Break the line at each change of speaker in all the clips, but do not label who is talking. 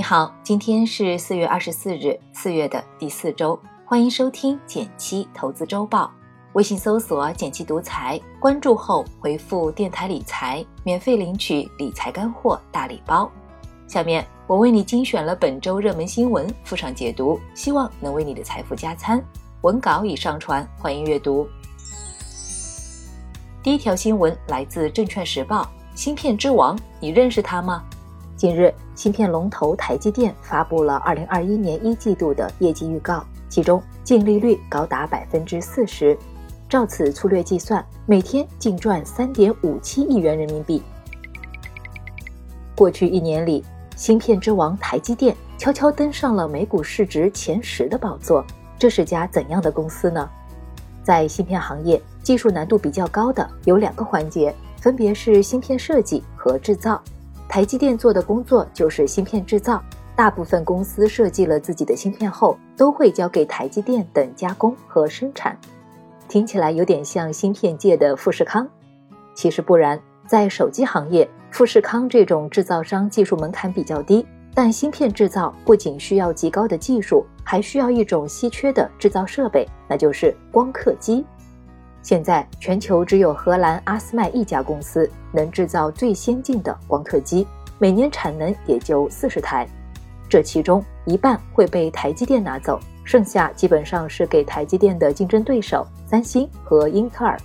你好，今天是四月二十四日，四月的第四周，欢迎收听减七投资周报。微信搜索“减七独裁，关注后回复“电台理财”，免费领取理财干货大礼包。下面我为你精选了本周热门新闻，附上解读，希望能为你的财富加餐。文稿已上传，欢迎阅读。第一条新闻来自《证券时报》，芯片之王，你认识他吗？近日，芯片龙头台积电发布了二零二一年一季度的业绩预告，其中净利率高达百分之四十，照此粗略计算，每天净赚三点五七亿元人民币。过去一年里，芯片之王台积电悄悄登上了美股市值前十的宝座，这是家怎样的公司呢？在芯片行业，技术难度比较高的有两个环节，分别是芯片设计和制造。台积电做的工作就是芯片制造，大部分公司设计了自己的芯片后，都会交给台积电等加工和生产。听起来有点像芯片界的富士康，其实不然。在手机行业，富士康这种制造商技术门槛比较低，但芯片制造不仅需要极高的技术，还需要一种稀缺的制造设备，那就是光刻机。现在全球只有荷兰阿斯麦一家公司能制造最先进的光刻机，每年产能也就四十台，这其中一半会被台积电拿走，剩下基本上是给台积电的竞争对手三星和英特尔。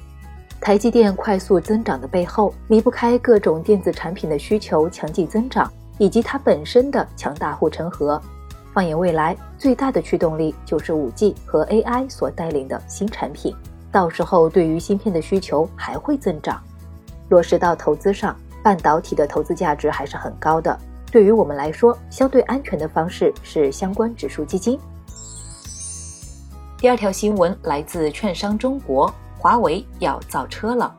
台积电快速增长的背后，离不开各种电子产品的需求强劲增长，以及它本身的强大护城河。放眼未来，最大的驱动力就是五 G 和 AI 所带领的新产品。到时候，对于芯片的需求还会增长。落实到投资上，半导体的投资价值还是很高的。对于我们来说，相对安全的方式是相关指数基金。第二条新闻来自券商中国，华为要造车了。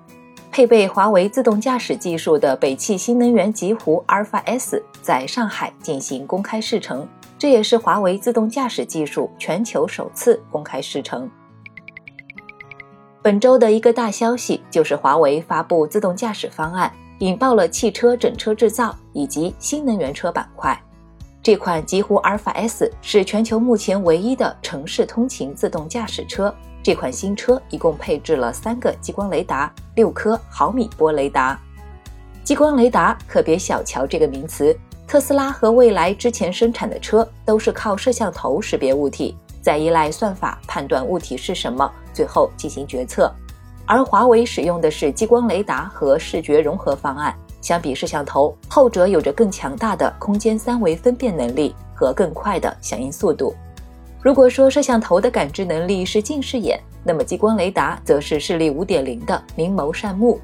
配备华为自动驾驶技术的北汽新能源极狐阿尔法 S 在上海进行公开试乘，这也是华为自动驾驶技术全球首次公开试乘。本周的一个大消息就是华为发布自动驾驶方案，引爆了汽车整车制造以及新能源车板块。这款极狐阿尔法 S 是全球目前唯一的城市通勤自动驾驶车。这款新车一共配置了三个激光雷达、六颗毫米波雷达。激光雷达可别小瞧这个名词，特斯拉和蔚来之前生产的车都是靠摄像头识别物体。再依赖算法判断物体是什么，最后进行决策。而华为使用的是激光雷达和视觉融合方案，相比摄像头，后者有着更强大的空间三维分辨能力和更快的响应速度。如果说摄像头的感知能力是近视眼，那么激光雷达则是视力五点零的明眸善目。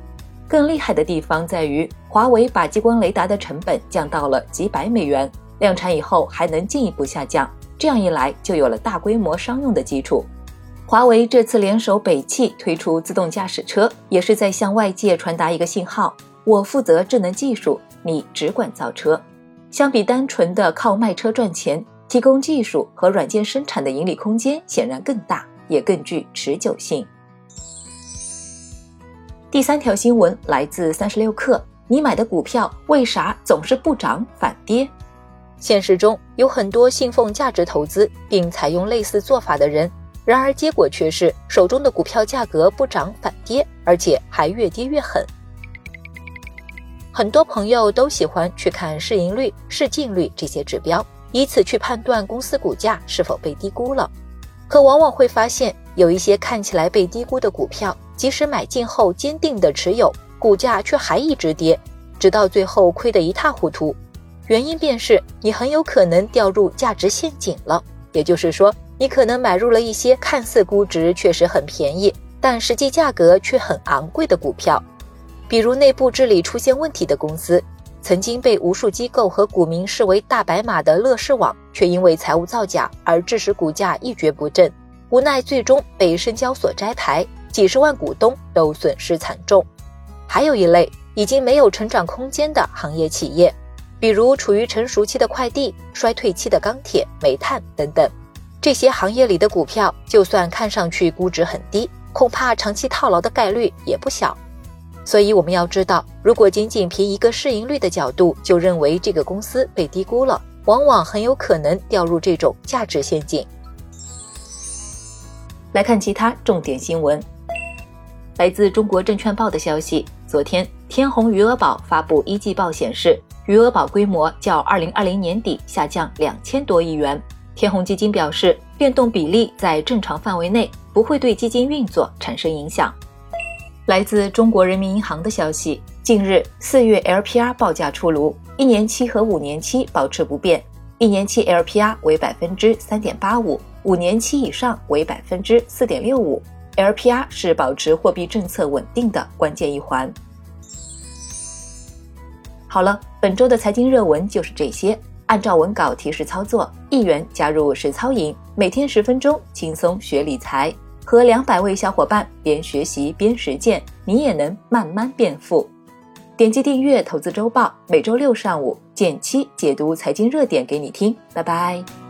更厉害的地方在于，华为把激光雷达的成本降到了几百美元，量产以后还能进一步下降。这样一来，就有了大规模商用的基础。华为这次联手北汽推出自动驾驶车，也是在向外界传达一个信号：我负责智能技术，你只管造车。相比单纯的靠卖车赚钱，提供技术和软件生产的盈利空间显然更大，也更具持久性。第三条新闻来自三十六氪，你买的股票为啥总是不涨反跌？现实中有很多信奉价值投资并采用类似做法的人，然而结果却是手中的股票价格不涨反跌，而且还越跌越狠。很多朋友都喜欢去看市盈率、市净率这些指标，以此去判断公司股价是否被低估了。可往往会发现，有一些看起来被低估的股票，即使买进后坚定的持有，股价却还一直跌，直到最后亏得一塌糊涂。原因便是你很有可能掉入价值陷阱了，也就是说，你可能买入了一些看似估值确实很便宜，但实际价格却很昂贵的股票，比如内部治理出现问题的公司，曾经被无数机构和股民视为大白马的乐视网，却因为财务造假而致使股价一蹶不振，无奈最终被深交所摘牌，几十万股东都损失惨重。还有一类已经没有成长空间的行业企业。比如处于成熟期的快递、衰退期的钢铁、煤炭等等，这些行业里的股票，就算看上去估值很低，恐怕长期套牢的概率也不小。所以我们要知道，如果仅仅凭一个市盈率的角度就认为这个公司被低估了，往往很有可能掉入这种价值陷阱。来看其他重点新闻。来自中国证券报的消息，昨天天弘余额宝发布一季报显示，余额宝规模较二零二零年底下降两千多亿元。天弘基金表示，变动比例在正常范围内，不会对基金运作产生影响。来自中国人民银行的消息，近日四月 LPR 报价出炉，一年期和五年期保持不变，一年期 LPR 为百分之三点八五，五年期以上为百分之四点六五。LPR 是保持货币政策稳定的关键一环。好了，本周的财经热文就是这些。按照文稿提示操作，一元加入实操营，每天十分钟，轻松学理财，和两百位小伙伴边学习边实践，你也能慢慢变富。点击订阅《投资周报》，每周六上午减七解读财经热点给你听。拜拜。